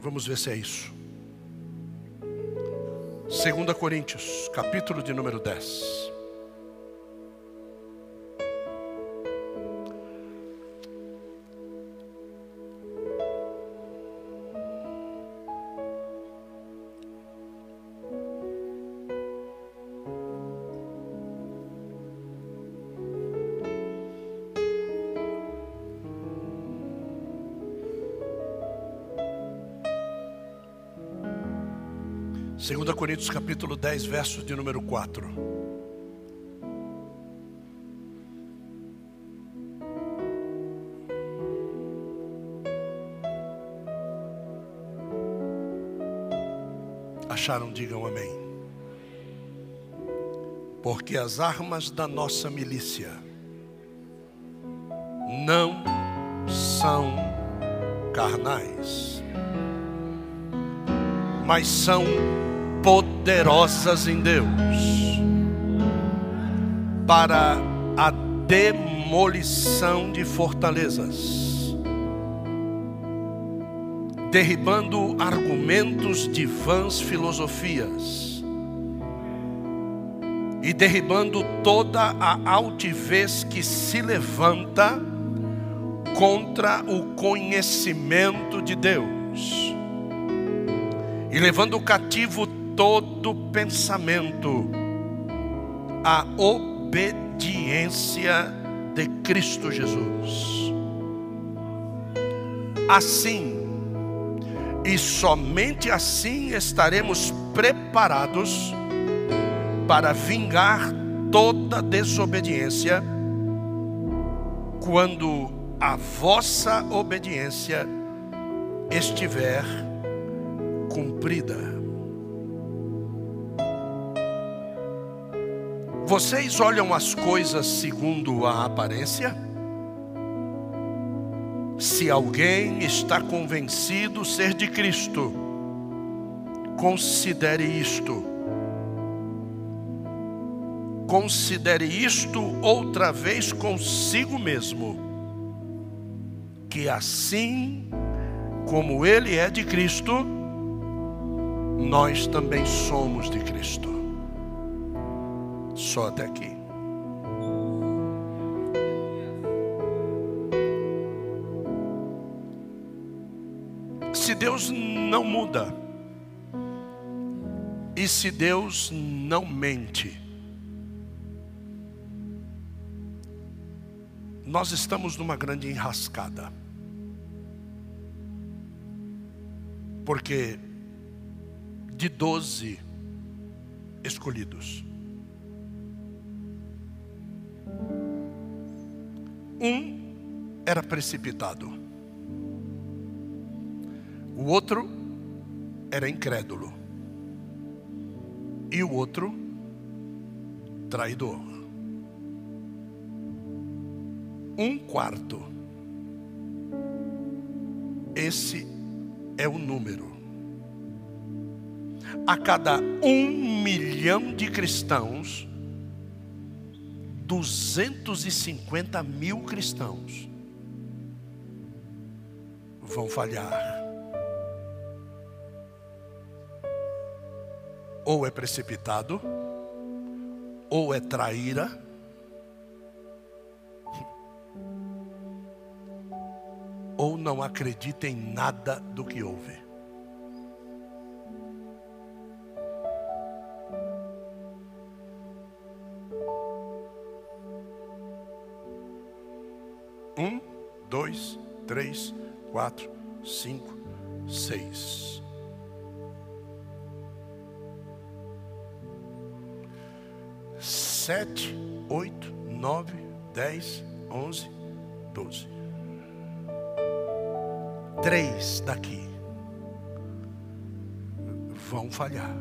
Vamos ver se é isso. 2 Coríntios, capítulo de número 10. Coríntios capítulo 10, verso de número 4. Acharam, digam amém. Porque as armas da nossa milícia não são carnais, mas são poderosas em Deus para a demolição de fortalezas, derribando argumentos de vãs filosofias e derribando toda a altivez que se levanta contra o conhecimento de Deus e levando cativo todo pensamento à obediência de Cristo Jesus. Assim, e somente assim estaremos preparados para vingar toda desobediência, quando a vossa obediência estiver cumprida. Vocês olham as coisas segundo a aparência? Se alguém está convencido ser de Cristo, considere isto. Considere isto outra vez consigo mesmo, que assim como ele é de Cristo, nós também somos de Cristo. Só até aqui. Se Deus não muda, e se Deus não mente, nós estamos numa grande enrascada. Porque de doze escolhidos, Um era precipitado, o outro era incrédulo, e o outro traidor. Um quarto, esse é o número. A cada um milhão de cristãos, 250 mil cristãos vão falhar. Ou é precipitado, ou é traíra, ou não acredita em nada do que ouve. Dois, três, quatro, cinco, seis. Sete, oito, nove, dez, onze, doze. Três daqui vão falhar.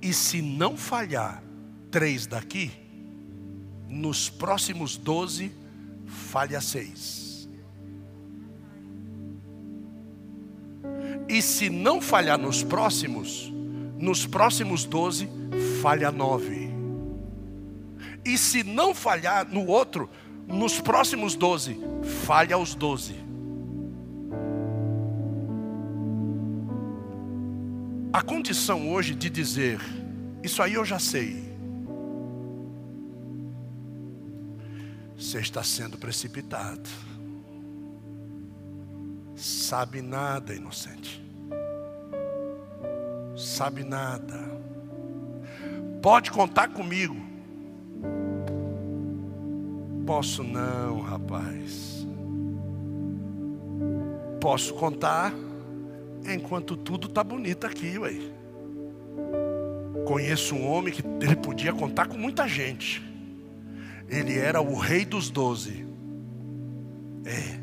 E se não falhar três daqui, nos próximos Falha seis. E se não falhar nos próximos, nos próximos doze, falha nove. E se não falhar no outro, nos próximos doze, falha os doze. A condição hoje de dizer, isso aí eu já sei, Você está sendo precipitado. Sabe nada, inocente. Sabe nada. Pode contar comigo. Posso não, rapaz. Posso contar enquanto tudo tá bonito aqui, ué. Conheço um homem que ele podia contar com muita gente. Ele era o rei dos doze. É.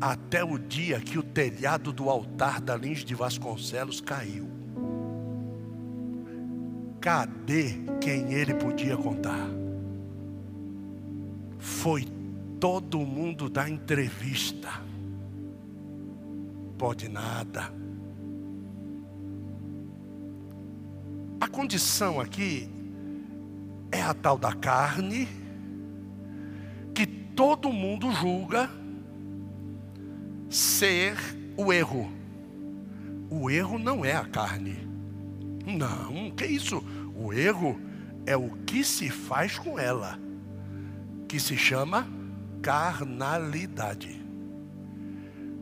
Até o dia que o telhado do altar da Lins de Vasconcelos caiu. Cadê quem ele podia contar? Foi todo mundo da entrevista. Pode nada. A condição aqui é a tal da carne que todo mundo julga ser o erro. O erro não é a carne. Não, que isso? O erro é o que se faz com ela, que se chama carnalidade.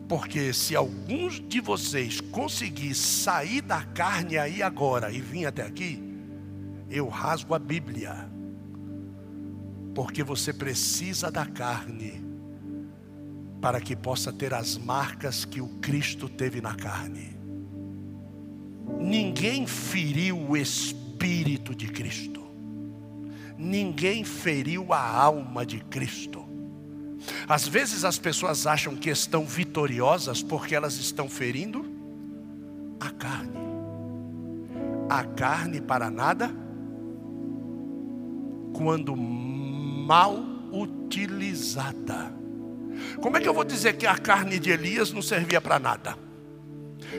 Porque se alguns de vocês conseguir sair da carne aí agora e vir até aqui, eu rasgo a Bíblia. Porque você precisa da carne para que possa ter as marcas que o Cristo teve na carne. Ninguém feriu o espírito de Cristo. Ninguém feriu a alma de Cristo. Às vezes as pessoas acham que estão vitoriosas porque elas estão ferindo a carne. A carne para nada, quando mal utilizada. Como é que eu vou dizer que a carne de Elias não servia para nada?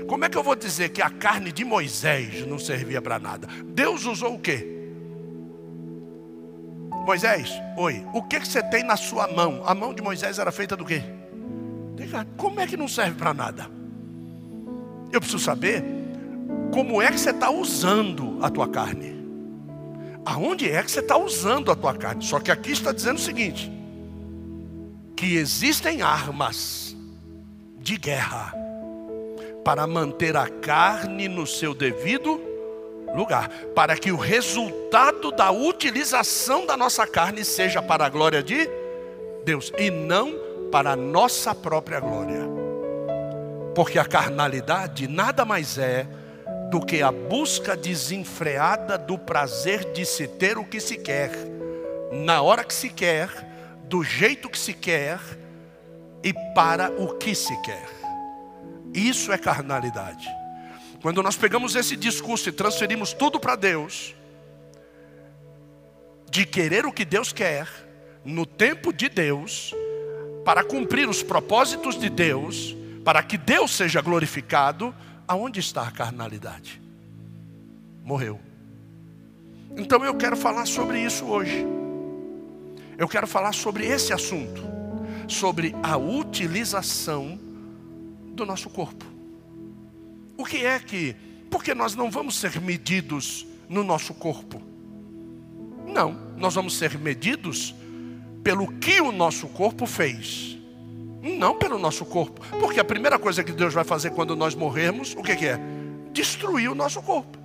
Como é que eu vou dizer que a carne de Moisés não servia para nada? Deus usou o quê? Moisés, oi, o que, que você tem na sua mão? A mão de Moisés era feita do quê? Como é que não serve para nada? Eu preciso saber como é que você está usando a tua carne. Aonde é que você está usando a tua carne? Só que aqui está dizendo o seguinte: que existem armas de guerra para manter a carne no seu devido lugar, para que o resultado da utilização da nossa carne seja para a glória de Deus e não para a nossa própria glória. Porque a carnalidade nada mais é do que a busca desenfreada do prazer de se ter o que se quer, na hora que se quer, do jeito que se quer e para o que se quer. Isso é carnalidade. Quando nós pegamos esse discurso e transferimos tudo para Deus, de querer o que Deus quer, no tempo de Deus, para cumprir os propósitos de Deus, para que Deus seja glorificado, aonde está a carnalidade? Morreu. Então eu quero falar sobre isso hoje. Eu quero falar sobre esse assunto, sobre a utilização do nosso corpo. O que é que, porque nós não vamos ser medidos no nosso corpo? Não, nós vamos ser medidos pelo que o nosso corpo fez, não pelo nosso corpo, porque a primeira coisa que Deus vai fazer quando nós morrermos, o que, que é? Destruir o nosso corpo.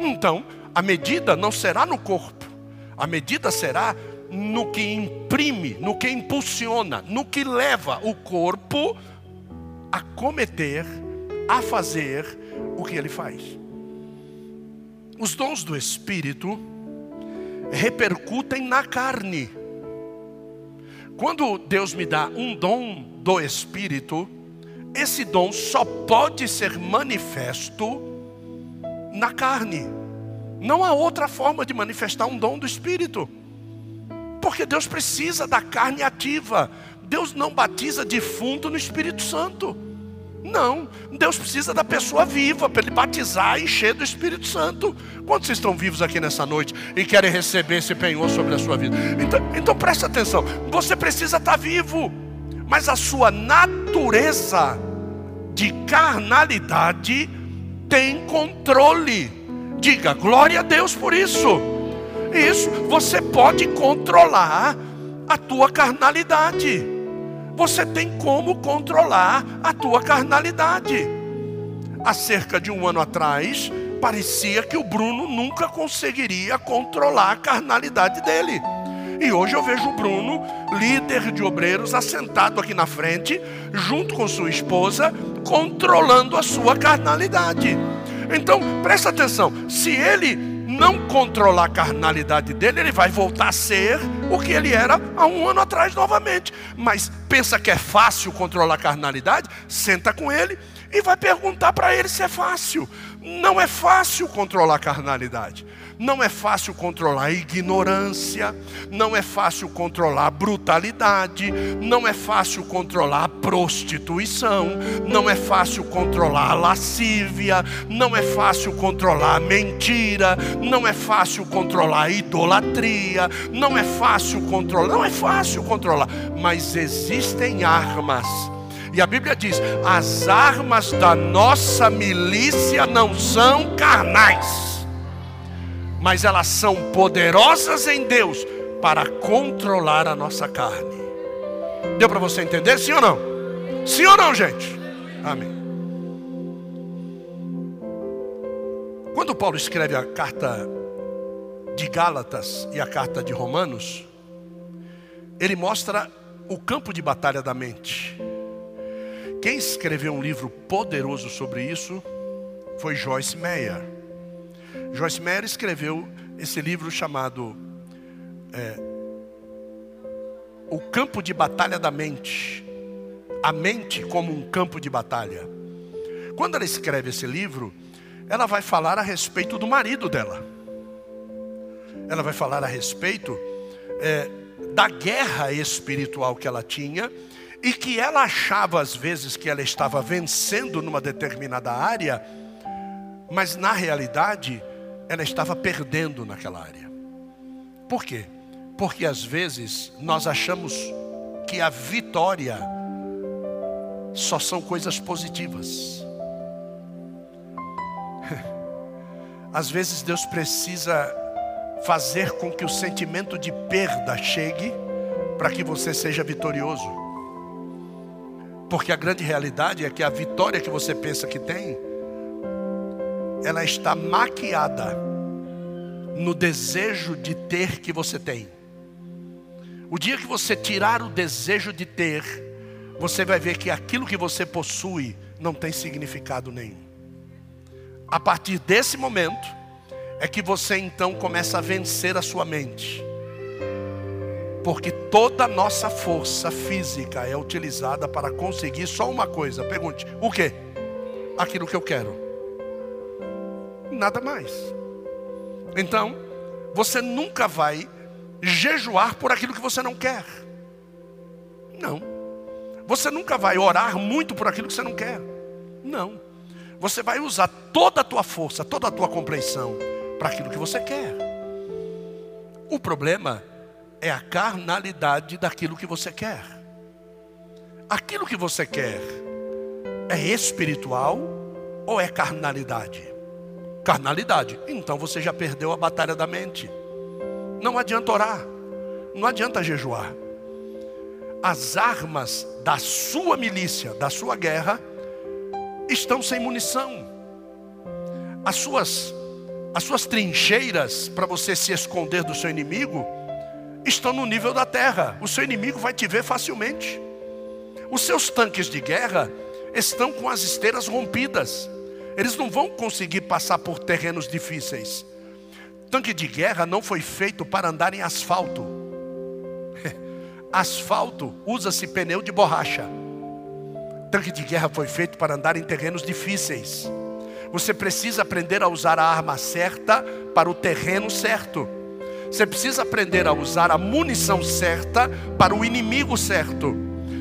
Então, a medida não será no corpo, a medida será no que imprime, no que impulsiona, no que leva o corpo a cometer a fazer o que ele faz. Os dons do Espírito repercutem na carne. Quando Deus me dá um dom do Espírito, esse dom só pode ser manifesto na carne. Não há outra forma de manifestar um dom do Espírito. Porque Deus precisa da carne ativa. Deus não batiza defunto no Espírito Santo. Não, Deus precisa da pessoa viva para ele batizar e encher do Espírito Santo. Quantos estão vivos aqui nessa noite e querem receber esse penhor sobre a sua vida? Então, então preste atenção: você precisa estar vivo, mas a sua natureza de carnalidade tem controle. Diga glória a Deus por isso. Isso, você pode controlar a tua carnalidade. Você tem como controlar a tua carnalidade. Há cerca de um ano atrás, parecia que o Bruno nunca conseguiria controlar a carnalidade dele. E hoje eu vejo o Bruno, líder de obreiros, assentado aqui na frente, junto com sua esposa, controlando a sua carnalidade. Então, presta atenção: se ele não controlar a carnalidade dele, ele vai voltar a ser o que ele era há um ano atrás novamente. Mas pensa que é fácil controlar a carnalidade? Senta com ele e vai perguntar para ele se é fácil. Não é fácil controlar a carnalidade. Não é fácil controlar ignorância, não é fácil controlar brutalidade, não é fácil controlar prostituição, não é fácil controlar lascívia, não é fácil controlar mentira, não é fácil controlar idolatria, não é fácil controlar, não é fácil controlar, mas existem armas. E a Bíblia diz: as armas da nossa milícia não são carnais mas elas são poderosas em Deus para controlar a nossa carne. Deu para você entender? Sim ou não? Sim ou não, gente? Amém. Quando Paulo escreve a carta de Gálatas e a carta de Romanos, ele mostra o campo de batalha da mente. Quem escreveu um livro poderoso sobre isso foi Joyce Meyer. Joyce Meyer escreveu esse livro chamado é, O Campo de Batalha da Mente. A mente como um campo de batalha. Quando ela escreve esse livro, ela vai falar a respeito do marido dela. Ela vai falar a respeito é, da guerra espiritual que ela tinha e que ela achava às vezes que ela estava vencendo numa determinada área, mas na realidade ela estava perdendo naquela área. Por quê? Porque às vezes nós achamos que a vitória só são coisas positivas. Às vezes Deus precisa fazer com que o sentimento de perda chegue para que você seja vitorioso. Porque a grande realidade é que a vitória que você pensa que tem ela está maquiada no desejo de ter que você tem. O dia que você tirar o desejo de ter, você vai ver que aquilo que você possui não tem significado nenhum. A partir desse momento, é que você então começa a vencer a sua mente. Porque toda a nossa força física é utilizada para conseguir só uma coisa. Pergunte: o que? Aquilo que eu quero nada mais. Então, você nunca vai jejuar por aquilo que você não quer. Não. Você nunca vai orar muito por aquilo que você não quer. Não. Você vai usar toda a tua força, toda a tua compreensão para aquilo que você quer. O problema é a carnalidade daquilo que você quer. Aquilo que você quer é espiritual ou é carnalidade? Carnalidade. Então você já perdeu a batalha da mente. Não adianta orar, não adianta jejuar. As armas da sua milícia, da sua guerra, estão sem munição. As suas, as suas trincheiras para você se esconder do seu inimigo estão no nível da terra. O seu inimigo vai te ver facilmente. Os seus tanques de guerra estão com as esteiras rompidas. Eles não vão conseguir passar por terrenos difíceis. Tanque de guerra não foi feito para andar em asfalto. asfalto usa-se pneu de borracha. Tanque de guerra foi feito para andar em terrenos difíceis. Você precisa aprender a usar a arma certa para o terreno certo. Você precisa aprender a usar a munição certa para o inimigo certo.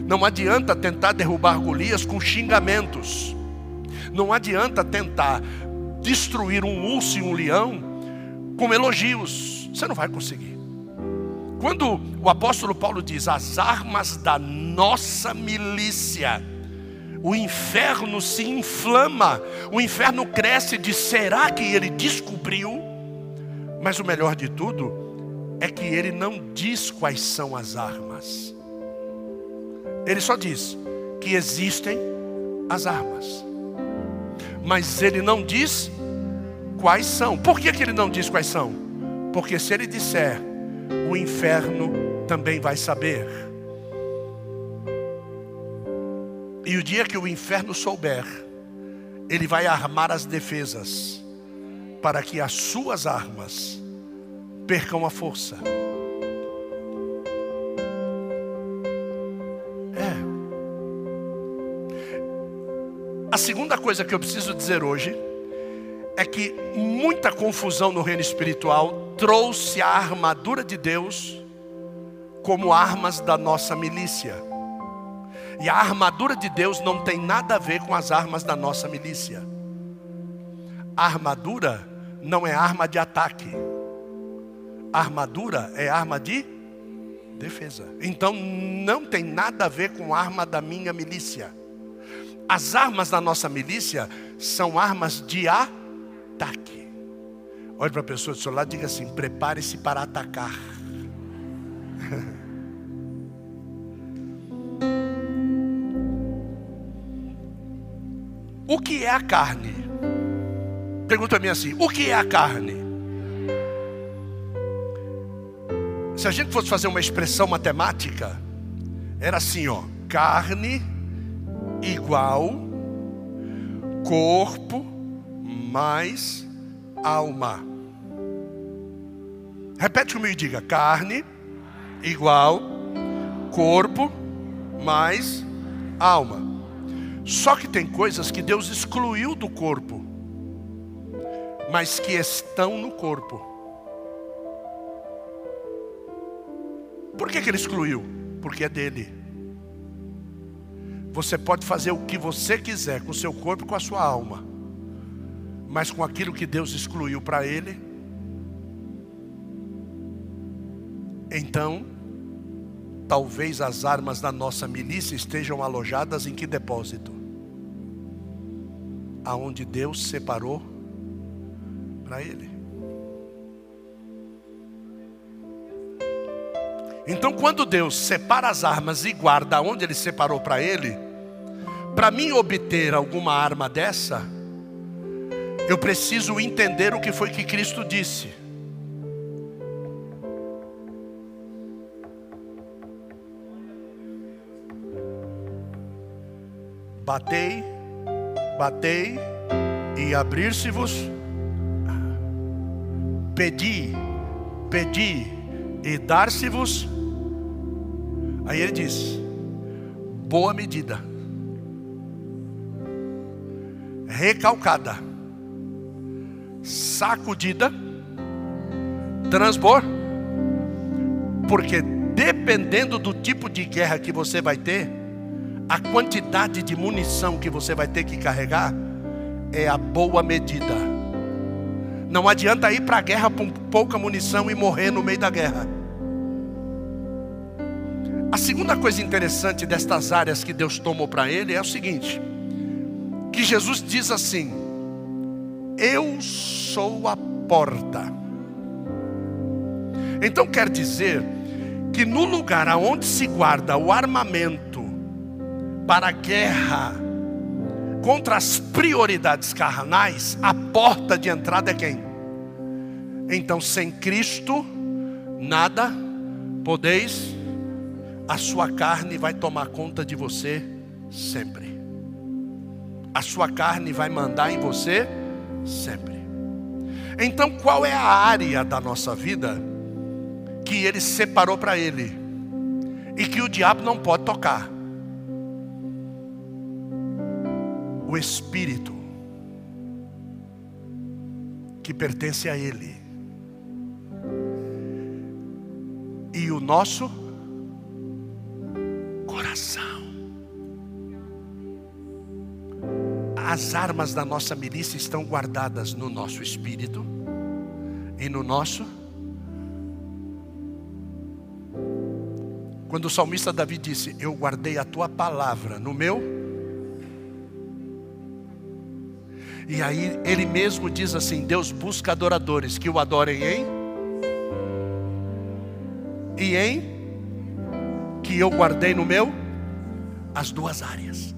Não adianta tentar derrubar Golias com xingamentos. Não adianta tentar destruir um urso e um leão com elogios. Você não vai conseguir. Quando o apóstolo Paulo diz as armas da nossa milícia, o inferno se inflama, o inferno cresce de será que ele descobriu? Mas o melhor de tudo é que ele não diz quais são as armas. Ele só diz que existem as armas. Mas ele não diz quais são. Por que, que ele não diz quais são? Porque se ele disser, o inferno também vai saber. E o dia que o inferno souber, ele vai armar as defesas para que as suas armas percam a força. A segunda coisa que eu preciso dizer hoje é que muita confusão no reino espiritual trouxe a armadura de Deus como armas da nossa milícia. E a armadura de Deus não tem nada a ver com as armas da nossa milícia. A armadura não é arma de ataque. A armadura é arma de defesa. Então não tem nada a ver com arma da minha milícia. As armas da nossa milícia são armas de ataque. Olhe para a pessoa do seu lado e diga assim: prepare-se para atacar. O que é a carne? Pergunta a mim assim: o que é a carne? Se a gente fosse fazer uma expressão matemática, era assim, ó: carne igual corpo mais alma. Repete comigo e diga: carne igual corpo mais alma. Só que tem coisas que Deus excluiu do corpo, mas que estão no corpo. Por que, que ele excluiu? Porque é dele. Você pode fazer o que você quiser com o seu corpo e com a sua alma, mas com aquilo que Deus excluiu para ele, então Talvez as armas da nossa milícia estejam alojadas em que depósito? Aonde Deus separou para Ele. Então, quando Deus separa as armas e guarda onde Ele separou para Ele, para mim obter alguma arma dessa, eu preciso entender o que foi que Cristo disse. Batei, batei e abrir-se-vos. Pedi, pedi e dar-se-vos. Aí ele diz: boa medida, recalcada, sacudida, transbor, porque dependendo do tipo de guerra que você vai ter, a quantidade de munição que você vai ter que carregar é a boa medida. Não adianta ir para a guerra com pouca munição e morrer no meio da guerra. A segunda coisa interessante destas áreas que Deus tomou para ele é o seguinte: que Jesus diz assim: Eu sou a porta. Então quer dizer que no lugar aonde se guarda o armamento para a guerra contra as prioridades carnais, a porta de entrada é quem? Então, sem Cristo, nada podeis, a sua carne vai tomar conta de você sempre. A sua carne vai mandar em você sempre. Então, qual é a área da nossa vida que ele separou para ele e que o diabo não pode tocar? o espírito que pertence a Ele e o nosso coração. As armas da nossa milícia estão guardadas no nosso espírito e no nosso. Quando o salmista Davi disse: Eu guardei a tua palavra no meu E aí ele mesmo diz assim: Deus busca adoradores que o adorem em e em que eu guardei no meu as duas áreas.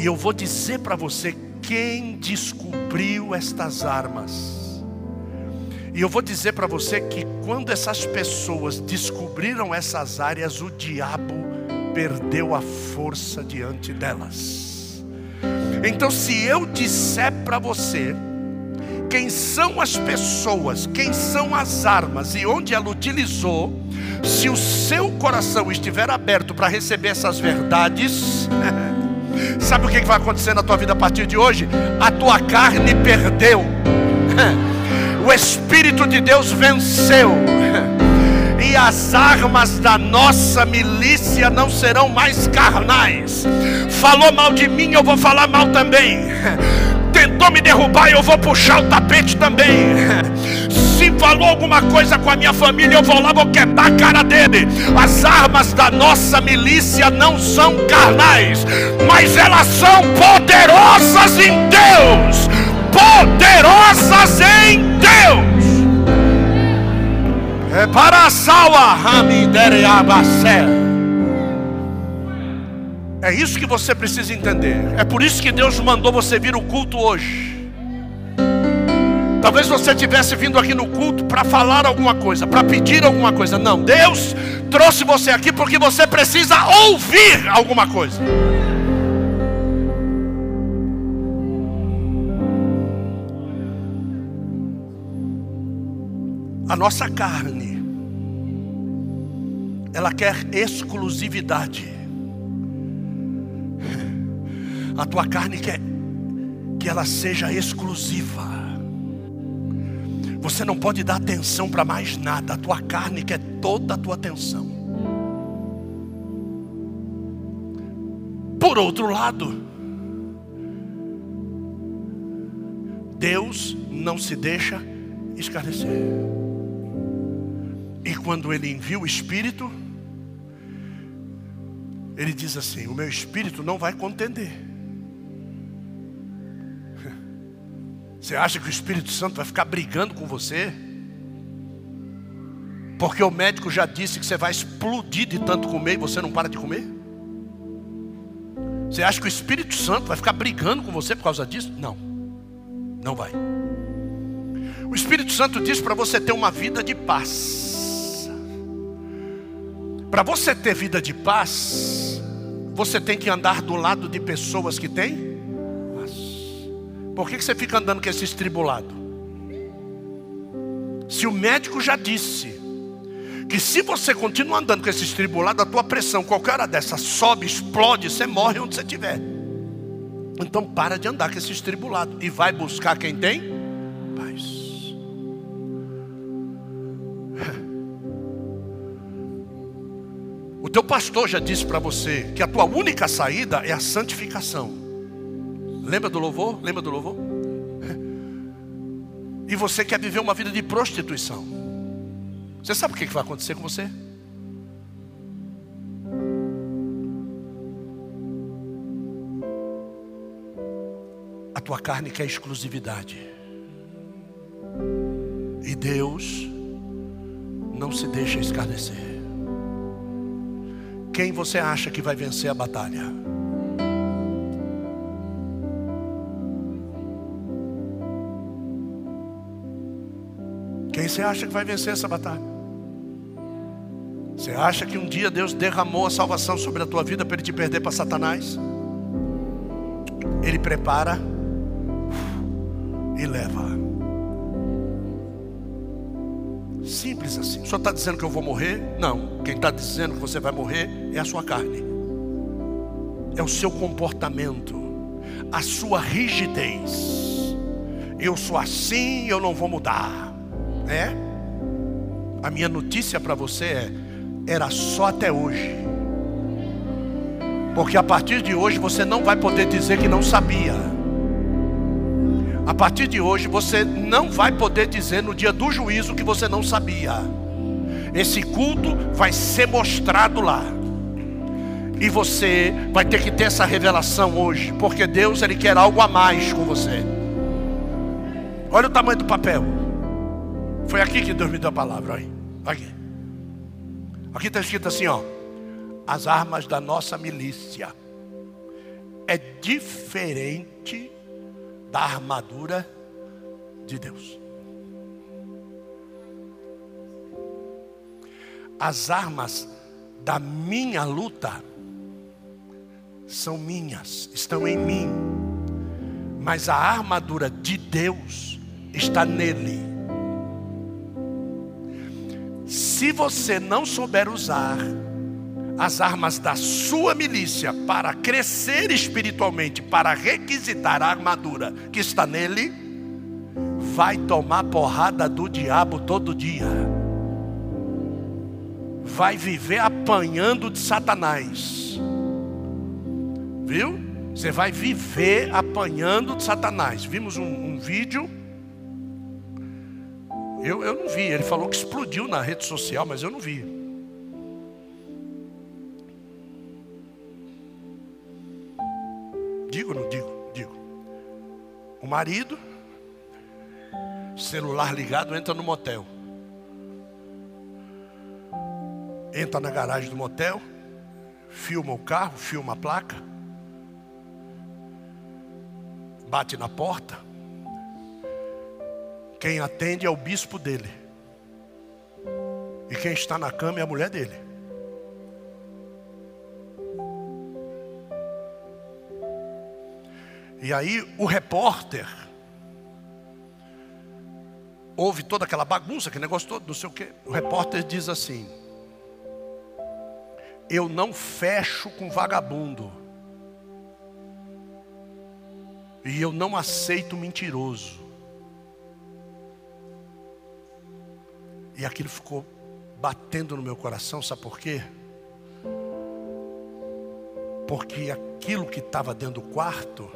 E eu vou dizer para você quem descobriu estas armas. E eu vou dizer para você que quando essas pessoas descobriram essas áreas, o diabo perdeu a força diante delas. Então, se eu disser para você quem são as pessoas, quem são as armas e onde ela utilizou, se o seu coração estiver aberto para receber essas verdades, sabe o que vai acontecer na tua vida a partir de hoje? A tua carne perdeu, o Espírito de Deus venceu, e as armas da nossa milícia não serão mais carnais. Falou mal de mim, eu vou falar mal também tentou me derrubar, eu vou puxar o tapete também. Falou alguma coisa com a minha família, eu vou lá, vou quebrar a cara dele. As armas da nossa milícia não são carnais, mas elas são poderosas em Deus. Poderosas em Deus. É para a Ramidereabacé. É isso que você precisa entender. É por isso que Deus mandou você vir o culto hoje. Talvez você tivesse vindo aqui no culto para falar alguma coisa, para pedir alguma coisa. Não, Deus trouxe você aqui porque você precisa ouvir alguma coisa. A nossa carne, ela quer exclusividade. A tua carne quer que ela seja exclusiva. Você não pode dar atenção para mais nada. A tua carne quer toda a tua atenção. Por outro lado, Deus não se deixa escarnecer. E quando Ele envia o Espírito, Ele diz assim: O meu Espírito não vai contender. Você acha que o Espírito Santo vai ficar brigando com você? Porque o médico já disse que você vai explodir de tanto comer e você não para de comer? Você acha que o Espírito Santo vai ficar brigando com você por causa disso? Não, não vai. O Espírito Santo diz para você ter uma vida de paz. Para você ter vida de paz, você tem que andar do lado de pessoas que têm por que você fica andando com esse estribulado? Se o médico já disse que se você continuar andando com esse estribulado, a tua pressão, qualquer hora dessa, sobe, explode, você morre onde você estiver. Então para de andar com esse estribulado e vai buscar quem tem paz. O teu pastor já disse para você que a tua única saída é a santificação. Lembra do louvor? Lembra do louvor? E você quer viver uma vida de prostituição. Você sabe o que vai acontecer com você? A tua carne quer exclusividade. E Deus não se deixa escarnecer. Quem você acha que vai vencer a batalha? Quem você acha que vai vencer essa batalha? Você acha que um dia Deus derramou a salvação sobre a tua vida para ele te perder para Satanás? Ele prepara e leva. Simples assim. Senhor está dizendo que eu vou morrer? Não. Quem está dizendo que você vai morrer é a sua carne, é o seu comportamento, a sua rigidez. Eu sou assim, eu não vou mudar. É? A minha notícia para você é: era só até hoje. Porque a partir de hoje você não vai poder dizer que não sabia. A partir de hoje você não vai poder dizer no dia do juízo que você não sabia. Esse culto vai ser mostrado lá. E você vai ter que ter essa revelação hoje, porque Deus ele quer algo a mais com você. Olha o tamanho do papel. Foi aqui que Deus me deu a palavra, olha. Aqui. Aqui está escrito assim, ó. As armas da nossa milícia é diferente da armadura de Deus. As armas da minha luta são minhas, estão em mim. Mas a armadura de Deus está nele. Se você não souber usar as armas da sua milícia para crescer espiritualmente, para requisitar a armadura que está nele, vai tomar porrada do diabo todo dia. Vai viver apanhando de Satanás Viu? Você vai viver apanhando de Satanás. Vimos um, um vídeo. Eu, eu não vi. Ele falou que explodiu na rede social, mas eu não vi. Digo ou não digo? Digo. O marido, celular ligado, entra no motel. Entra na garagem do motel, filma o carro, filma a placa bate na porta. Quem atende é o bispo dele. E quem está na cama é a mulher dele. E aí o repórter ouve toda aquela bagunça, aquele negócio todo, não sei o quê. O repórter diz assim: Eu não fecho com vagabundo. E eu não aceito mentiroso. E aquilo ficou batendo no meu coração, sabe por quê? Porque aquilo que estava dentro do quarto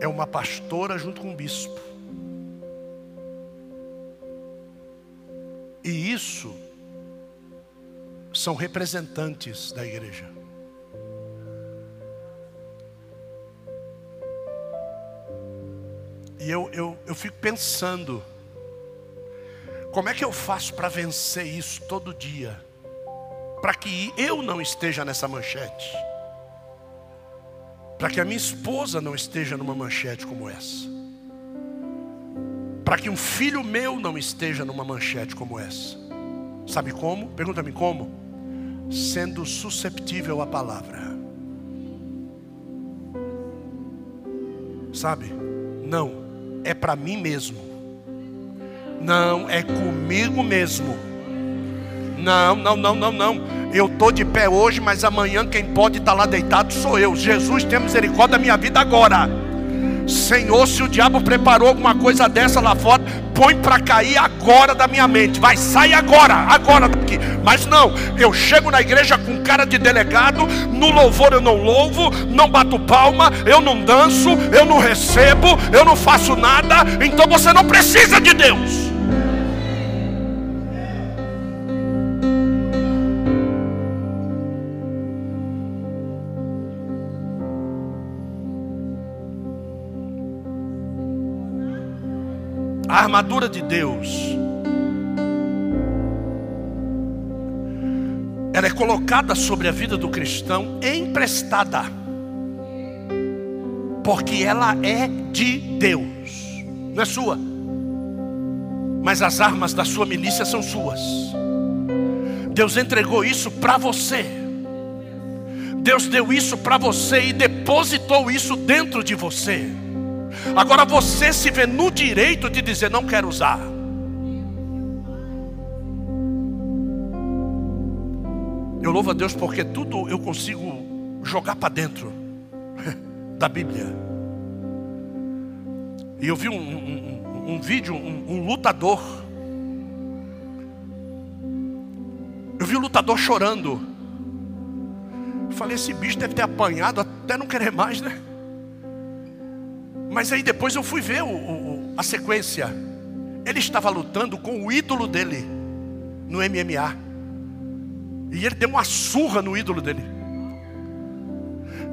é uma pastora junto com um bispo. E isso são representantes da igreja. E eu, eu, eu fico pensando, como é que eu faço para vencer isso todo dia? Para que eu não esteja nessa manchete. Para que a minha esposa não esteja numa manchete como essa. Para que um filho meu não esteja numa manchete como essa. Sabe como? Pergunta-me como? Sendo susceptível à palavra. Sabe? Não é para mim mesmo. Não, é comigo mesmo. Não, não, não, não, não. Eu estou de pé hoje, mas amanhã quem pode estar tá lá deitado sou eu. Jesus tem misericórdia da minha vida agora. Senhor, se o diabo preparou alguma coisa dessa lá fora, põe para cair agora da minha mente. Vai, sai agora, agora daqui. Mas não, eu chego na igreja com cara de delegado, no louvor eu não louvo, não bato palma, eu não danço, eu não recebo, eu não faço nada. Então você não precisa de Deus. A armadura de Deus, ela é colocada sobre a vida do cristão emprestada, porque ela é de Deus, não é sua, mas as armas da sua milícia são suas. Deus entregou isso para você. Deus deu isso para você e depositou isso dentro de você. Agora você se vê no direito de dizer: não quero usar. Eu louvo a Deus porque tudo eu consigo jogar para dentro da Bíblia. E eu vi um, um, um vídeo, um, um lutador. Eu vi o lutador chorando. falei, esse bicho deve ter apanhado até não querer mais, né? Mas aí depois eu fui ver o, o, a sequência. Ele estava lutando com o ídolo dele no MMA. E ele deu uma surra no ídolo dele.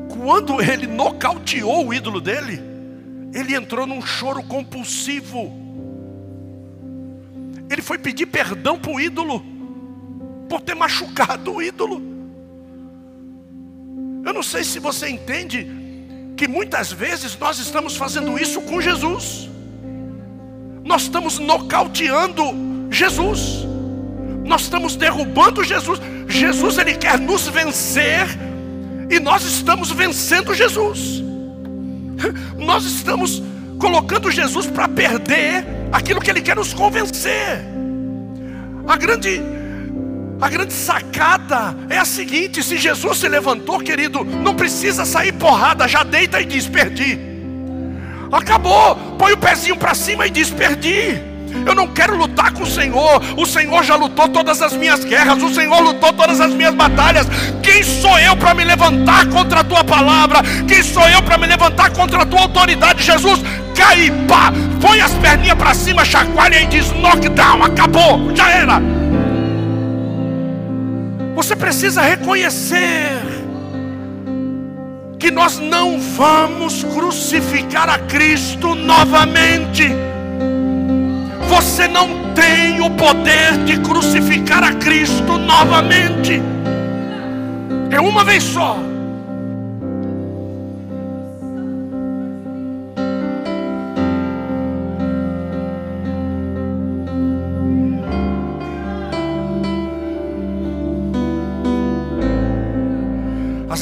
Quando ele nocauteou o ídolo dele, ele entrou num choro compulsivo. Ele foi pedir perdão para o ídolo, por ter machucado o ídolo. Eu não sei se você entende que muitas vezes nós estamos fazendo isso com Jesus. Nós estamos nocauteando Jesus. Nós estamos derrubando Jesus. Jesus ele quer nos vencer e nós estamos vencendo Jesus. Nós estamos colocando Jesus para perder aquilo que ele quer nos convencer. A grande a grande sacada é a seguinte: se Jesus se levantou, querido, não precisa sair porrada, já deita e diz: perdi. Acabou, põe o pezinho para cima e diz: perdi. Eu não quero lutar com o Senhor. O Senhor já lutou todas as minhas guerras. O Senhor lutou todas as minhas batalhas. Quem sou eu para me levantar contra a tua palavra? Quem sou eu para me levantar contra a tua autoridade? Jesus, cai, pá, põe as perninhas para cima, chacoalha e diz: knockdown, acabou, já era. Você precisa reconhecer que nós não vamos crucificar a Cristo novamente. Você não tem o poder de crucificar a Cristo novamente. É uma vez só.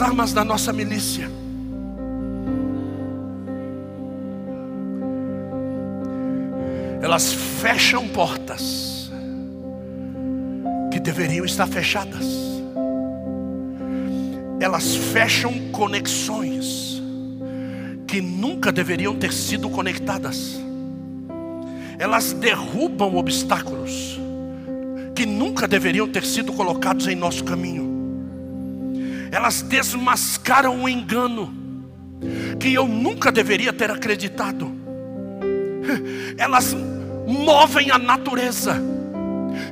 As armas da nossa milícia elas fecham portas que deveriam estar fechadas. Elas fecham conexões que nunca deveriam ter sido conectadas. Elas derrubam obstáculos que nunca deveriam ter sido colocados em nosso caminho. Elas desmascaram o engano que eu nunca deveria ter acreditado. Elas movem a natureza,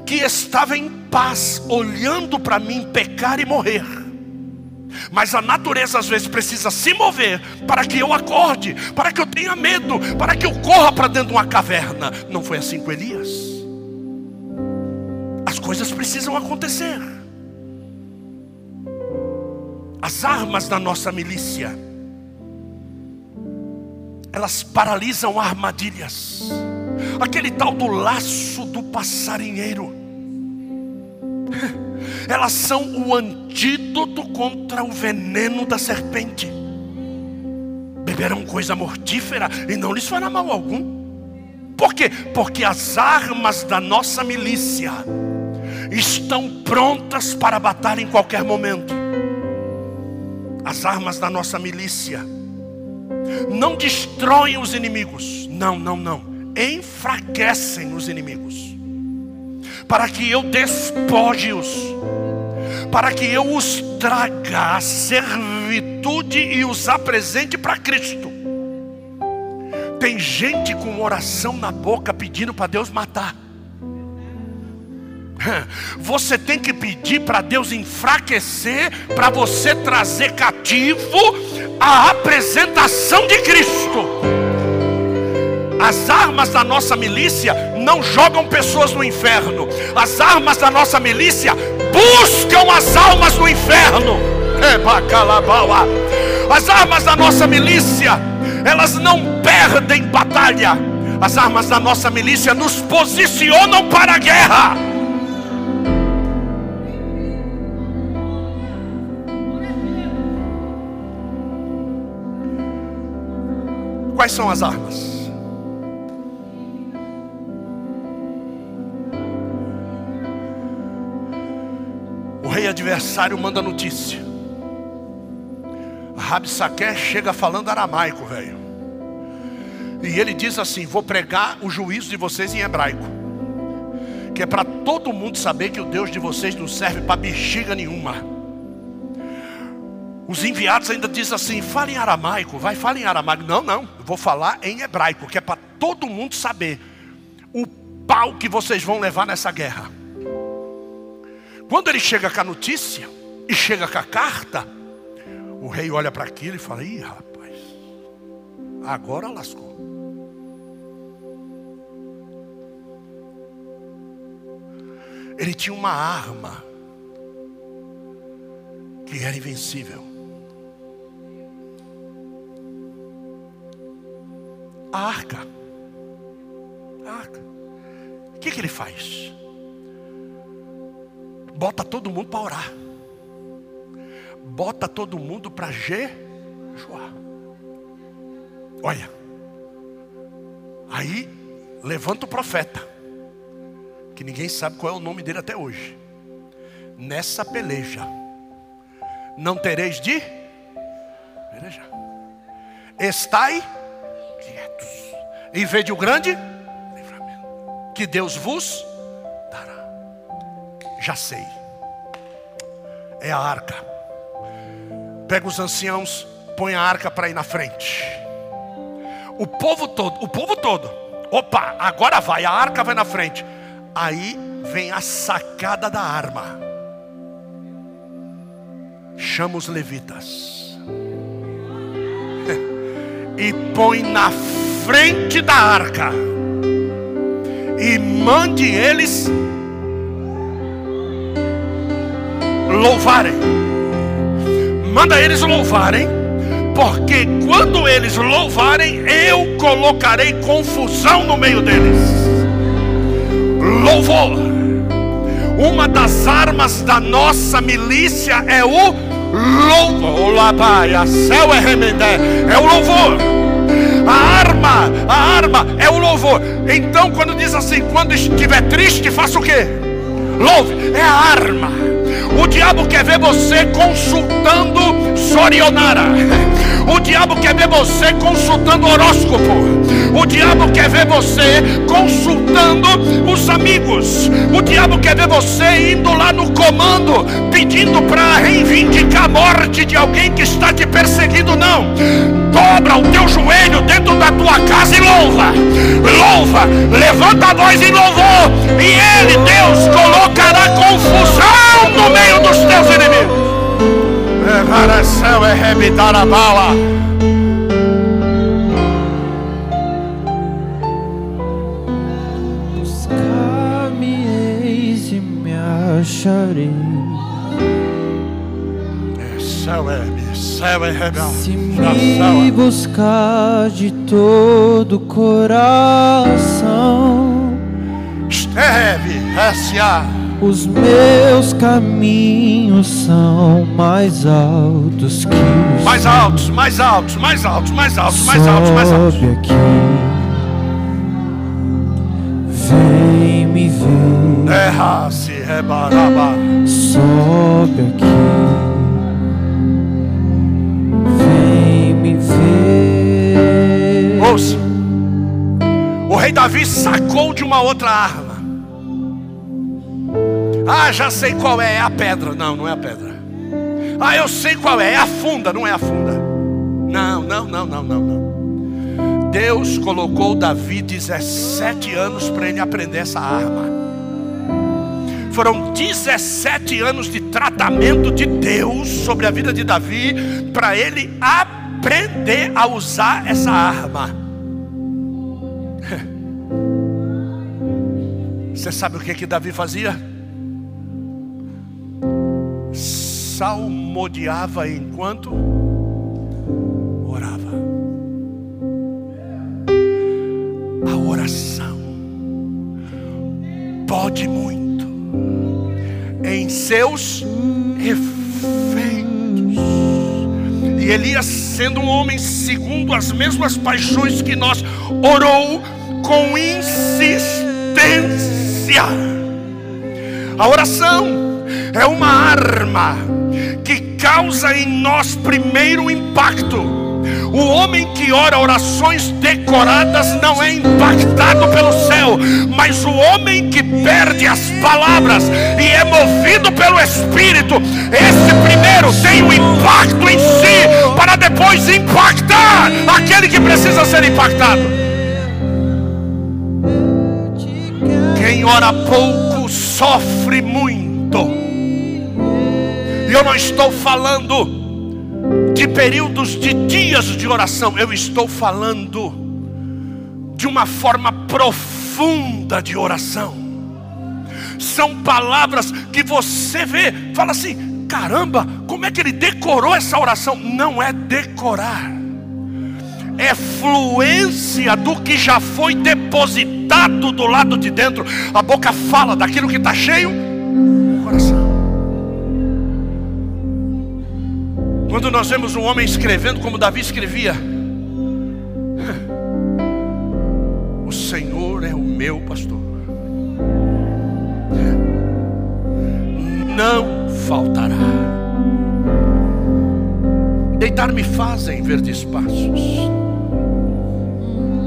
que estava em paz, olhando para mim pecar e morrer. Mas a natureza às vezes precisa se mover para que eu acorde, para que eu tenha medo, para que eu corra para dentro de uma caverna. Não foi assim com Elias. As coisas precisam acontecer. As armas da nossa milícia, elas paralisam armadilhas aquele tal do laço do passarinheiro. Elas são o antídoto contra o veneno da serpente. Beberão coisa mortífera e não lhes fará mal algum. Por quê? Porque as armas da nossa milícia estão prontas para batalha em qualquer momento. As armas da nossa milícia não destroem os inimigos. Não, não, não enfraquecem os inimigos, para que eu despoje-os, para que eu os traga a servitude e os apresente para Cristo. Tem gente com oração na boca pedindo para Deus matar. Você tem que pedir para Deus enfraquecer, para você trazer cativo a apresentação de Cristo. As armas da nossa milícia não jogam pessoas no inferno. As armas da nossa milícia buscam as almas no inferno. As armas da nossa milícia, elas não perdem batalha. As armas da nossa milícia nos posicionam para a guerra. Quais são as armas? rei adversário manda notícia. Rabsaqué chega falando aramaico, velho. E ele diz assim: Vou pregar o juízo de vocês em hebraico. Que é para todo mundo saber que o Deus de vocês não serve para bexiga nenhuma. Os enviados ainda dizem assim: fale em aramaico, vai, fale em aramaico. Não, não, eu vou falar em hebraico, que é para todo mundo saber o pau que vocês vão levar nessa guerra. Quando ele chega com a notícia e chega com a carta, o rei olha para aquilo e fala: Ih, rapaz, agora lascou. Ele tinha uma arma que era invencível. A arca. A arca. O que, que ele faz? Bota todo mundo para orar. Bota todo mundo para jejuar. Olha. Aí levanta o profeta. Que ninguém sabe qual é o nome dele até hoje. Nessa peleja. Não tereis de pelejar. Estai. E vede o grande livramento. Que Deus vos dará. Já sei. É a arca. Pega os anciãos, põe a arca para ir na frente. O povo todo, o povo todo. Opa, agora vai, a arca vai na frente. Aí vem a sacada da arma. Chama os levitas. E põe na frente da arca. E mande eles louvarem. Manda eles louvarem, porque quando eles louvarem, eu colocarei confusão no meio deles. Louvor. Uma das armas da nossa milícia é o louvor. céu é remendé, é o louvor. A arma, a arma é o louvor. Então, quando diz assim, quando estiver triste, faça o que? Louve, é a arma. O diabo quer ver você consultando Sorionara. O diabo quer ver você consultando horóscopo. O diabo quer ver você consultando os amigos. O diabo quer ver você indo lá no comando, pedindo para reivindicar a morte de alguém que está te perseguindo. Não. Dobra o teu joelho dentro da tua casa e louva. Louva. Levanta a voz em louvor. E Ele, Deus, colocará confusão no meio dos teus inimigos. É, é rebitar a bala. acharei. Se me buscar de todo o coração, esteve os meus caminhos são mais altos que os mais altos, mais altos, mais altos, mais altos, mais altos, mais altos. Sobe aqui, vem me ver. Terra-se rebaraba. Sobe aqui. Vem me ver. Ouça. O rei Davi sacou de uma outra arma. Ah, já sei qual é, é a pedra. Não, não é a pedra. Ah, eu sei qual é, é a funda, não é a funda. Não, não, não, não, não, não. Deus colocou Davi 17 anos para ele aprender essa arma. Foram 17 anos de tratamento de Deus sobre a vida de Davi para ele aprender a usar essa arma. Você sabe o que que Davi fazia? Salmodiava enquanto orava. A oração pode muito em seus efeitos. E Elias, sendo um homem segundo as mesmas paixões que nós, orou com insistência. A oração é uma arma causa em nós primeiro impacto o homem que ora orações decoradas não é impactado pelo céu, mas o homem que perde as palavras e é movido pelo Espírito, esse primeiro tem o um impacto em si, para depois impactar aquele que precisa ser impactado. Quem ora pouco sofre muito. Eu não estou falando de períodos de dias de oração, eu estou falando de uma forma profunda de oração. São palavras que você vê, fala assim: caramba, como é que ele decorou essa oração? Não é decorar, é fluência do que já foi depositado do lado de dentro. A boca fala daquilo que está cheio, o coração. Quando nós vemos um homem escrevendo como Davi escrevia, o Senhor é o meu pastor, não faltará. Deitar-me fazem verdes passos,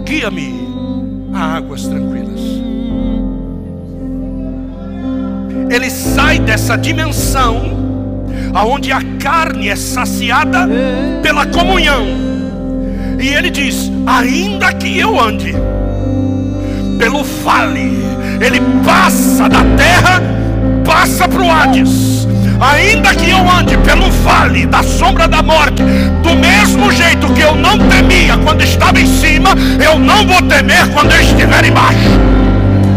guia-me a águas tranquilas. Ele sai dessa dimensão aonde a carne é saciada pela comunhão. E ele diz: ainda que eu ande pelo vale, ele passa da terra, passa para o Hades. Ainda que eu ande pelo vale da sombra da morte, do mesmo jeito que eu não temia quando estava em cima, eu não vou temer quando eu estiver embaixo.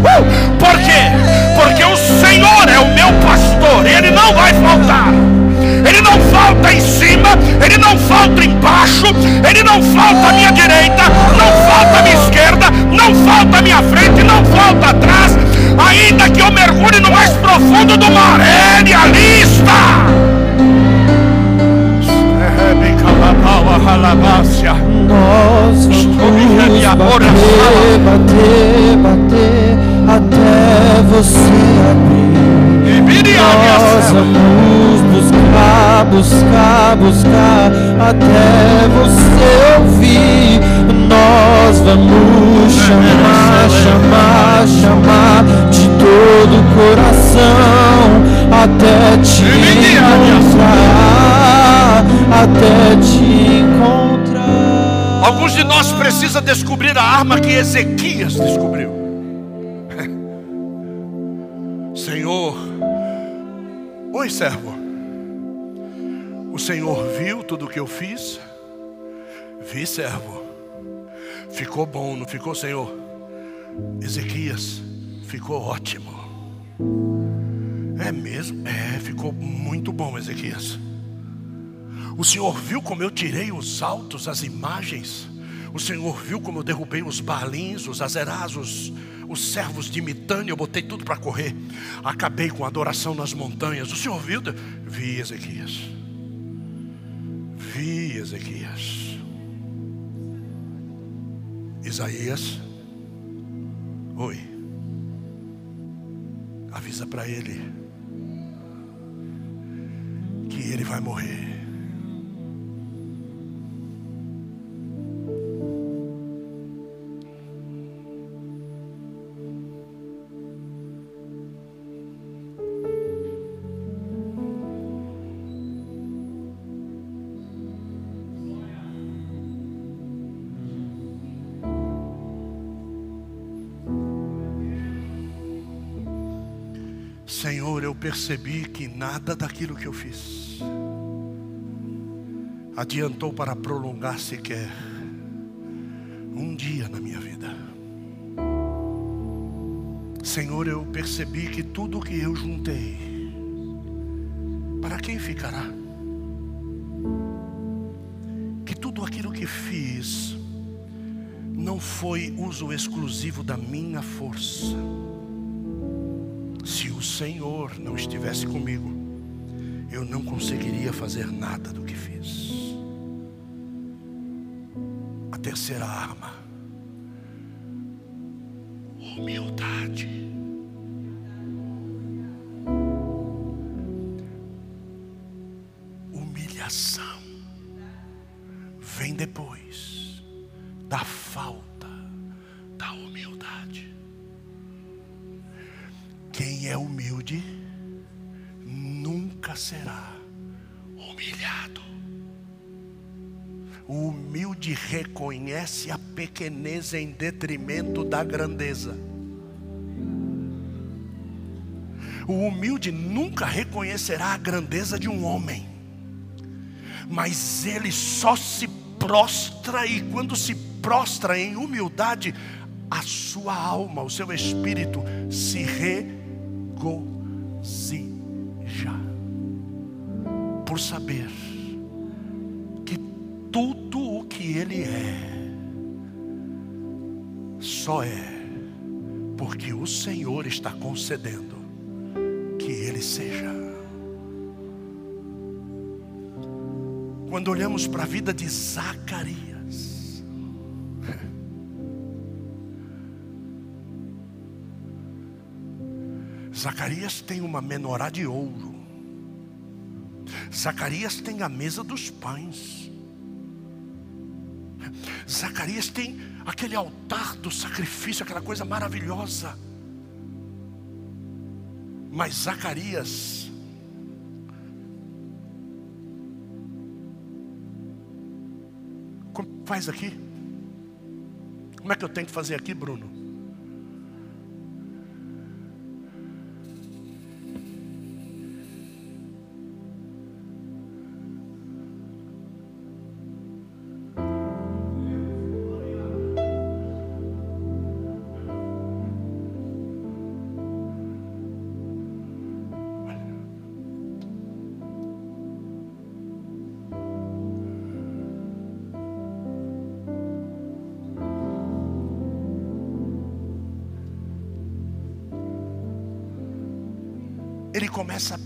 Uh! Por quê? Porque o Senhor é o meu pastor, ele não vai faltar. Ele não falta em cima, Ele não falta embaixo, Ele não falta à minha direita, não falta à minha esquerda, não falta à minha frente, não falta atrás. Ainda que eu mergulhe no mais profundo do mar, Ele ali está. Nós vamos bater, bater, bater até você abrir. Nós vamos buscar, buscar, buscar até você ouvir. Nós vamos chamar, chamar, chamar de todo o coração até te encontrar, até te encontrar. Alguns de nós precisam descobrir a arma que Ezequias descobriu. Senhor, oi servo, o Senhor viu tudo o que eu fiz? Vi, servo. Ficou bom, não ficou, Senhor? Ezequias, ficou ótimo. É mesmo? É, ficou muito bom, Ezequias. O Senhor viu como eu tirei os altos, as imagens. O Senhor viu como eu derrubei os balins, os azerazos, os servos de Mitânia, eu botei tudo para correr. Acabei com a adoração nas montanhas. O Senhor viu? Vi, Ezequias. Vi, Ezequias. Isaías. Oi. Avisa para ele que ele vai morrer. Percebi que nada daquilo que eu fiz adiantou para prolongar sequer um dia na minha vida. Senhor, eu percebi que tudo que eu juntei, para quem ficará? Que tudo aquilo que fiz não foi uso exclusivo da minha força se o Senhor não estivesse comigo, eu não conseguiria fazer nada do que fiz. A terceira arma, humildade. Pequenez em detrimento da grandeza. O humilde nunca reconhecerá a grandeza de um homem, mas ele só se prostra, e quando se prostra em humildade, a sua alma, o seu espírito se regozija por saber que tudo o que ele é só é porque o Senhor está concedendo que ele seja. Quando olhamos para a vida de Zacarias, Zacarias tem uma menorá de ouro. Zacarias tem a mesa dos pães. Zacarias tem aquele altar do sacrifício, aquela coisa maravilhosa. Mas Zacarias como faz aqui? Como é que eu tenho que fazer aqui, Bruno?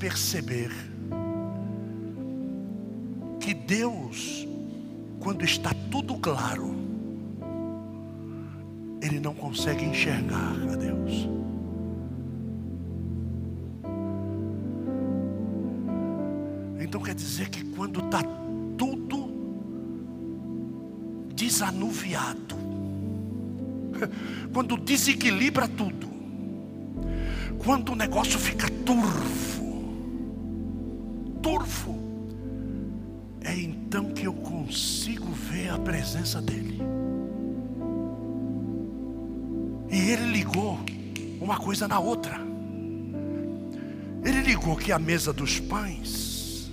Perceber que Deus, quando está tudo claro, ele não consegue enxergar a Deus. Então quer dizer que quando está tudo desanuviado, quando desequilibra tudo, quando o negócio fica turvo, coisa na outra. Ele ligou que a mesa dos pães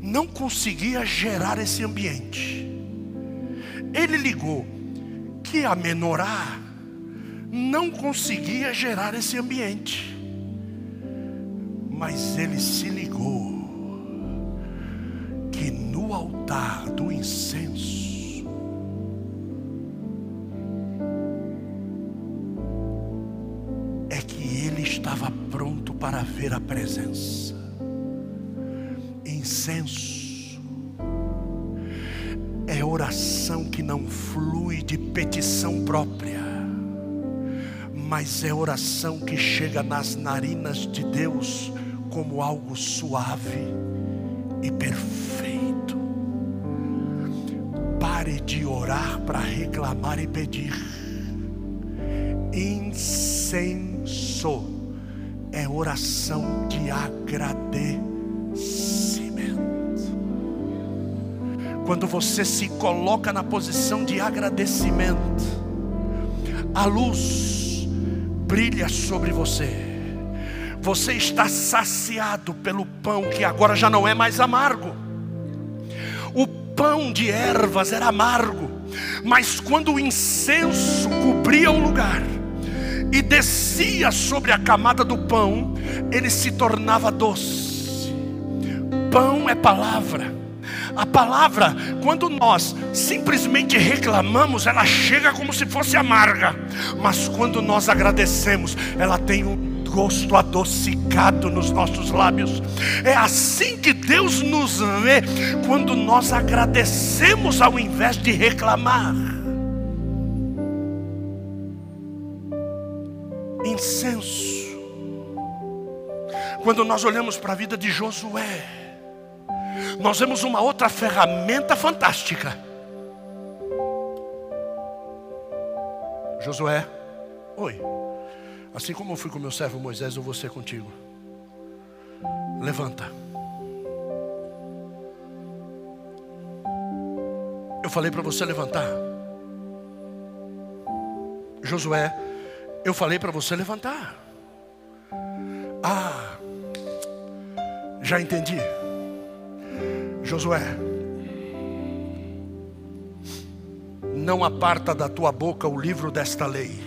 não conseguia gerar esse ambiente. Ele ligou que a menorá não conseguia gerar esse ambiente. Mas ele se ligou que no altar do incenso para ver a presença. Incenso é oração que não flui de petição própria mas é oração que chega nas narinas de Deus como algo suave e perfeito. Pare de orar para reclamar e pedir. Incenso é oração de agradecimento. Quando você se coloca na posição de agradecimento, a luz brilha sobre você. Você está saciado pelo pão que agora já não é mais amargo. O pão de ervas era amargo, mas quando o incenso cobria o lugar e descia sobre a camada do pão, ele se tornava doce. Pão é palavra. A palavra, quando nós simplesmente reclamamos, ela chega como se fosse amarga, mas quando nós agradecemos, ela tem um gosto adocicado nos nossos lábios. É assim que Deus nos vê quando nós agradecemos ao invés de reclamar. Incenso. Quando nós olhamos para a vida de Josué, nós vemos uma outra ferramenta fantástica. Josué, oi. Assim como eu fui com meu servo Moisés, eu vou ser contigo. Levanta. Eu falei para você levantar. Josué, eu falei para você levantar. Ah, já entendi. Josué, não aparta da tua boca o livro desta lei.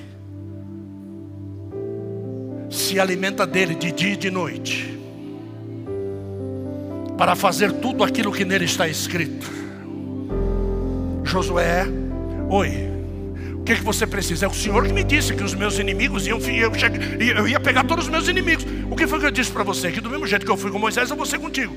Se alimenta dele de dia e de noite, para fazer tudo aquilo que nele está escrito. Josué, oi, que, que você precisa? É o Senhor que me disse que os meus inimigos iam, eu, eu ia pegar todos os meus inimigos. O que foi que eu disse para você? Que do mesmo jeito que eu fui com Moisés, eu vou ser contigo.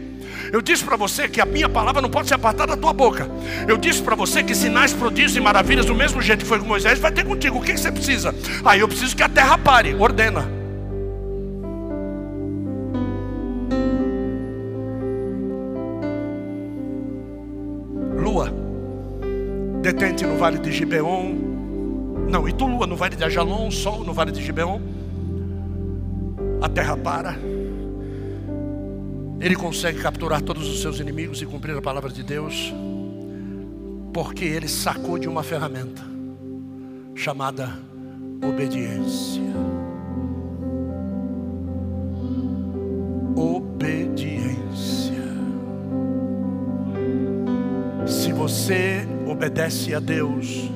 Eu disse para você que a minha palavra não pode ser apartada da tua boca. Eu disse para você que sinais, prodígios e maravilhas, do mesmo jeito que foi com Moisés, vai ter contigo. O que, que você precisa? Aí ah, eu preciso que a terra pare. Ordena. Lua, detente no vale de Gibeon não, e tu no vale de Ajalon, sol no vale de Gibeon. A terra para. Ele consegue capturar todos os seus inimigos e cumprir a palavra de Deus, porque ele sacou de uma ferramenta chamada obediência. Obediência. Se você obedece a Deus,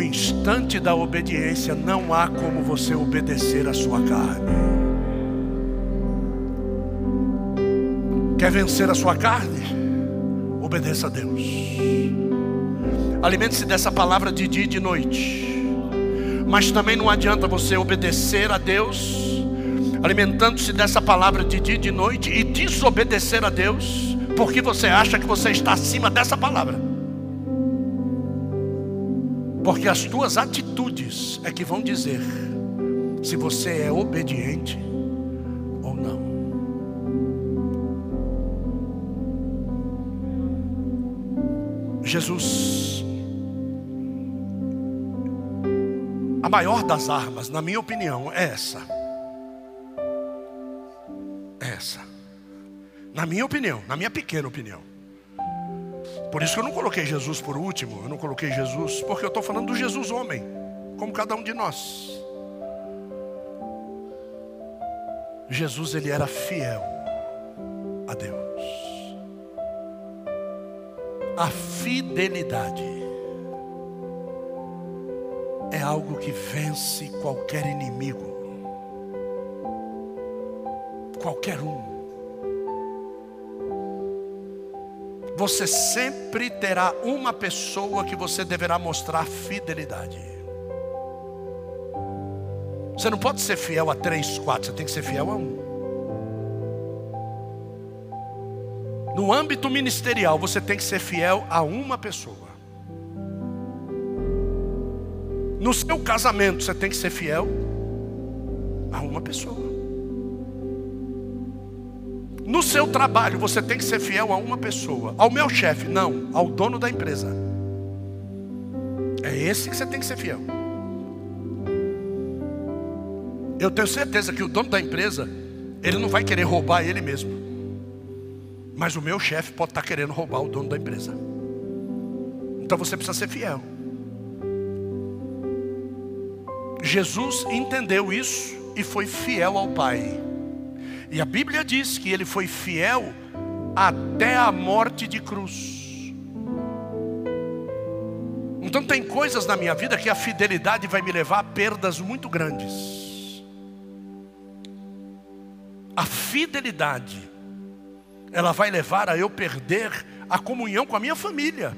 no instante da obediência, não há como você obedecer a sua carne. Quer vencer a sua carne? Obedeça a Deus. Alimente-se dessa palavra de dia e de noite. Mas também não adianta você obedecer a Deus, alimentando-se dessa palavra de dia e de noite e desobedecer a Deus, porque você acha que você está acima dessa palavra. Porque as tuas atitudes é que vão dizer se você é obediente ou não. Jesus, a maior das armas, na minha opinião, é essa. É essa. Na minha opinião, na minha pequena opinião. Por isso que eu não coloquei Jesus por último, eu não coloquei Jesus, porque eu estou falando do Jesus homem, como cada um de nós. Jesus ele era fiel a Deus. A fidelidade é algo que vence qualquer inimigo, qualquer um. Você sempre terá uma pessoa que você deverá mostrar fidelidade. Você não pode ser fiel a três, quatro, você tem que ser fiel a um. No âmbito ministerial, você tem que ser fiel a uma pessoa. No seu casamento, você tem que ser fiel a uma pessoa. No seu trabalho, você tem que ser fiel a uma pessoa. Ao meu chefe, não, ao dono da empresa. É esse que você tem que ser fiel. Eu tenho certeza que o dono da empresa, ele não vai querer roubar ele mesmo. Mas o meu chefe pode estar querendo roubar o dono da empresa. Então você precisa ser fiel. Jesus entendeu isso e foi fiel ao Pai. E a Bíblia diz que ele foi fiel até a morte de cruz. Então tem coisas na minha vida que a fidelidade vai me levar a perdas muito grandes. A fidelidade ela vai levar a eu perder a comunhão com a minha família.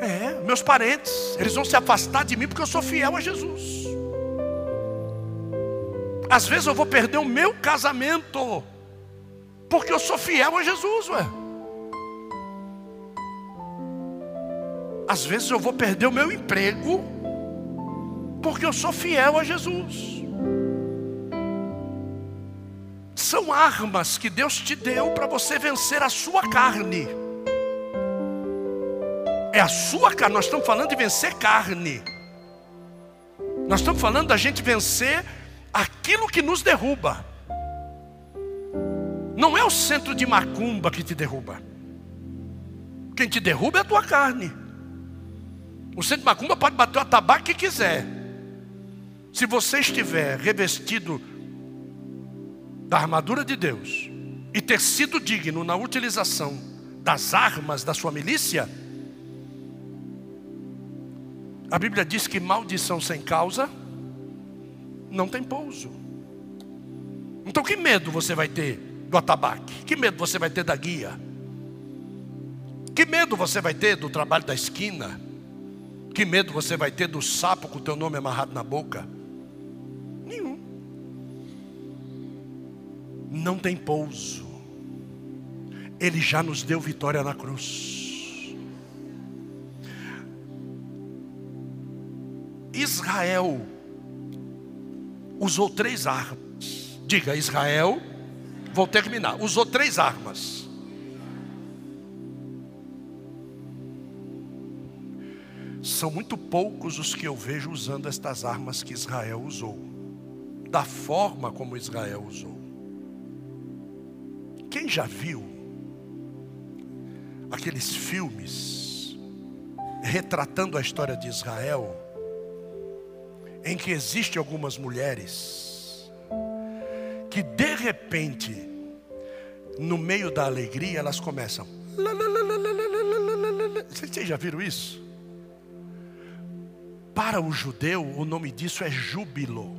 É, meus parentes, eles vão se afastar de mim porque eu sou fiel a Jesus. Às vezes eu vou perder o meu casamento, porque eu sou fiel a Jesus, ué. Às vezes eu vou perder o meu emprego, porque eu sou fiel a Jesus. São armas que Deus te deu para você vencer a sua carne. É a sua carne, nós estamos falando de vencer carne. Nós estamos falando da gente vencer aquilo que nos derruba. Não é o centro de macumba que te derruba. Quem te derruba é a tua carne. O centro de macumba pode bater o atabaque que quiser. Se você estiver revestido da armadura de Deus e ter sido digno na utilização das armas da sua milícia, a Bíblia diz que maldição sem causa não tem pouso. Então, que medo você vai ter do atabaque? Que medo você vai ter da guia? Que medo você vai ter do trabalho da esquina? Que medo você vai ter do sapo com o teu nome amarrado na boca? Nenhum. Não tem pouso. Ele já nos deu vitória na cruz. Israel usou três armas. Diga, Israel, vou terminar. Usou três armas. São muito poucos os que eu vejo usando estas armas que Israel usou, da forma como Israel usou. Quem já viu aqueles filmes retratando a história de Israel? Em que existe algumas mulheres que de repente, no meio da alegria, elas começam. Vocês já viram isso? Para o judeu, o nome disso é júbilo.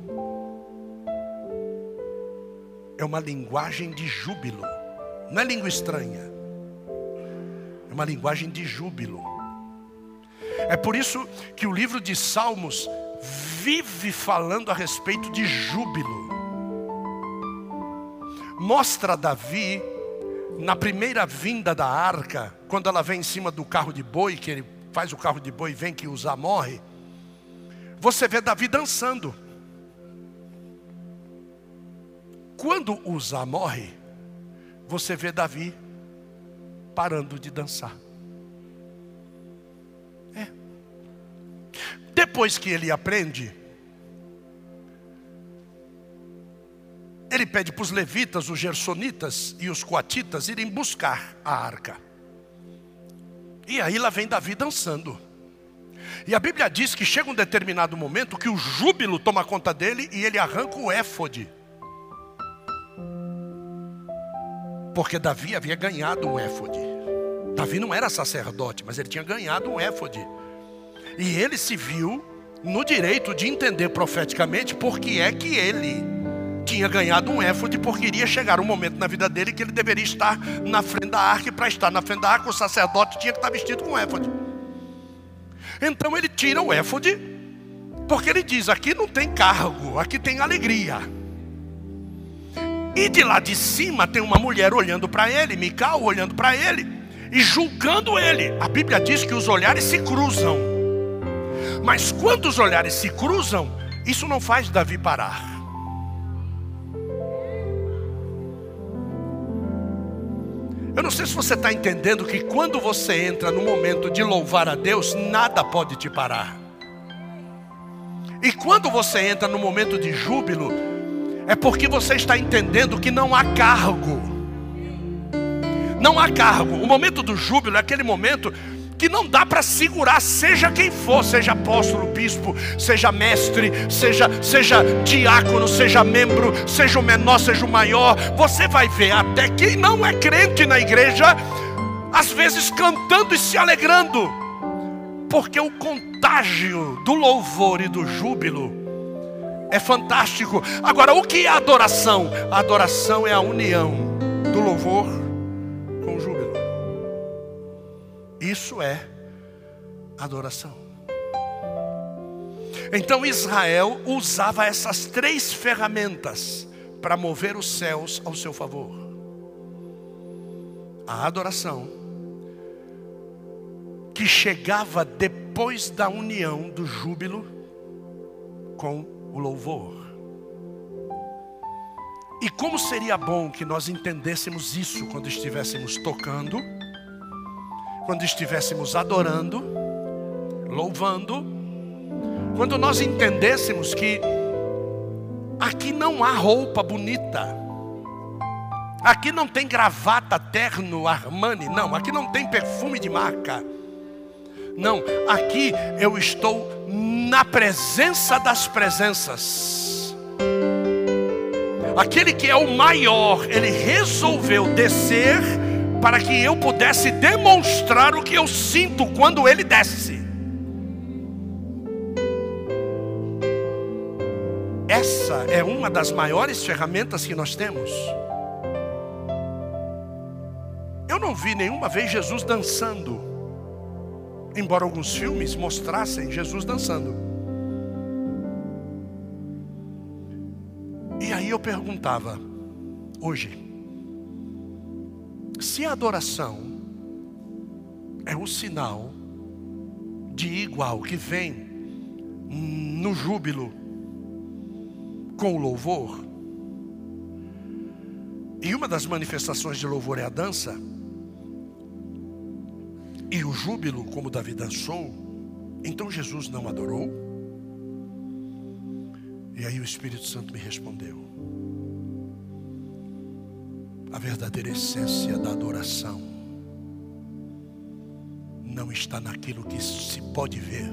É uma linguagem de júbilo. Não é língua estranha. É uma linguagem de júbilo. É por isso que o livro de Salmos vive falando a respeito de júbilo. Mostra Davi, na primeira vinda da arca, quando ela vem em cima do carro de boi, que ele faz o carro de boi e vem que Uzá morre. Você vê Davi dançando. Quando Uzá morre, você vê Davi parando de dançar. Depois que ele aprende, ele pede para os levitas, os gersonitas e os coatitas irem buscar a arca. E aí lá vem Davi dançando. E a Bíblia diz que chega um determinado momento que o júbilo toma conta dele e ele arranca o éfode. Porque Davi havia ganhado um éfode. Davi não era sacerdote, mas ele tinha ganhado um éfode. E ele se viu no direito de entender profeticamente porque é que ele tinha ganhado um éfode, porque iria chegar um momento na vida dele que ele deveria estar na frente da arca, e para estar na frente da arca, o sacerdote tinha que estar vestido com éfode. Então ele tira o éfode, porque ele diz: aqui não tem cargo, aqui tem alegria. E de lá de cima tem uma mulher olhando para ele, Mical olhando para ele e julgando ele. A Bíblia diz que os olhares se cruzam. Mas quando os olhares se cruzam, isso não faz Davi parar. Eu não sei se você está entendendo que quando você entra no momento de louvar a Deus, nada pode te parar. E quando você entra no momento de júbilo, é porque você está entendendo que não há cargo. Não há cargo. O momento do júbilo é aquele momento que não dá para segurar, seja quem for, seja apóstolo, bispo, seja mestre, seja, seja diácono, seja membro, seja o menor, seja o maior. Você vai ver até quem não é crente na igreja, às vezes cantando e se alegrando, porque o contágio do louvor e do júbilo é fantástico. Agora, o que é adoração? A adoração é a união do louvor Isso é adoração. Então Israel usava essas três ferramentas para mover os céus ao seu favor: a adoração, que chegava depois da união do júbilo com o louvor. E como seria bom que nós entendêssemos isso quando estivéssemos tocando quando estivéssemos adorando, louvando, quando nós entendêssemos que aqui não há roupa bonita, aqui não tem gravata terno Armani, não, aqui não tem perfume de marca, não, aqui eu estou na presença das presenças. Aquele que é o maior, ele resolveu descer para que eu pudesse demonstrar o que eu sinto quando ele desce. Essa é uma das maiores ferramentas que nós temos. Eu não vi nenhuma vez Jesus dançando, embora alguns filmes mostrassem Jesus dançando. E aí eu perguntava, hoje, se a adoração é o sinal de igual que vem no júbilo com o louvor, e uma das manifestações de louvor é a dança, e o júbilo, como Davi dançou, então Jesus não adorou? E aí o Espírito Santo me respondeu: verdadeira essência da adoração não está naquilo que se pode ver,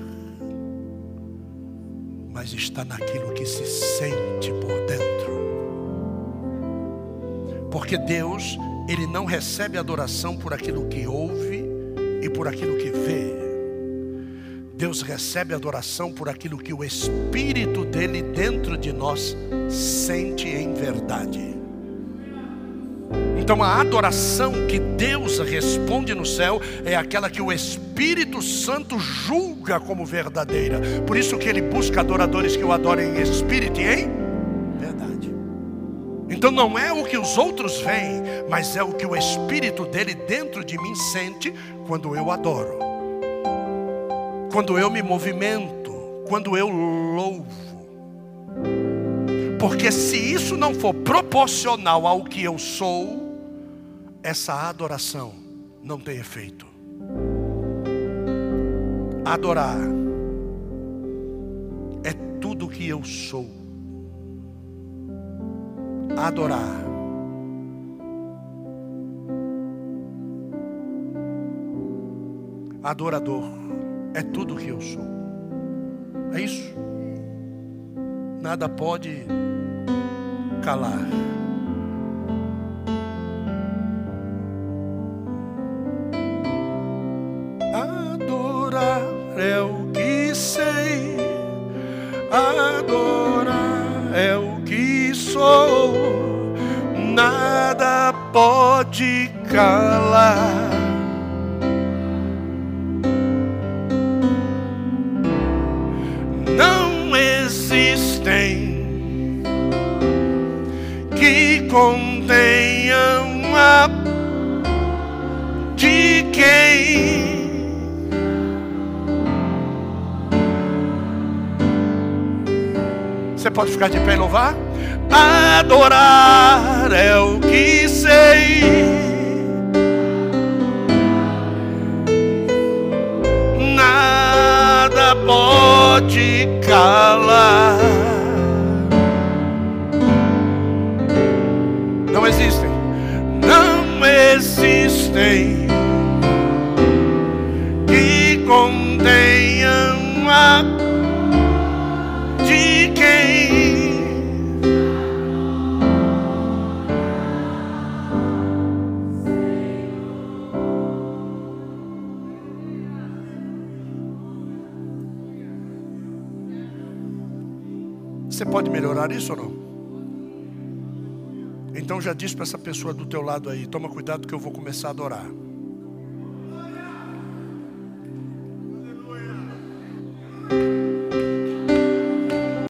mas está naquilo que se sente por dentro. Porque Deus, Ele não recebe adoração por aquilo que ouve e por aquilo que vê. Deus recebe adoração por aquilo que o Espírito dele dentro de nós sente em verdade. Então a adoração que Deus responde no céu é aquela que o Espírito Santo julga como verdadeira. Por isso que ele busca adoradores que o adorem em espírito e em verdade. Então não é o que os outros veem, mas é o que o Espírito dele dentro de mim sente quando eu adoro. Quando eu me movimento, quando eu louvo. Porque se isso não for proporcional ao que eu sou, essa adoração não tem efeito. Adorar é tudo que eu sou. Adorar adorador é tudo que eu sou. É isso. Nada pode calar. é o que sei, adorar é o que sou, nada pode calar. Contenham a de quem Você pode ficar de pé e louvar? Adorar é o que sei. Nada pode calar. Não existem. Não existem que contenham a Você pode melhorar isso ou não? Então já diz para essa pessoa do teu lado aí, toma cuidado que eu vou começar a adorar.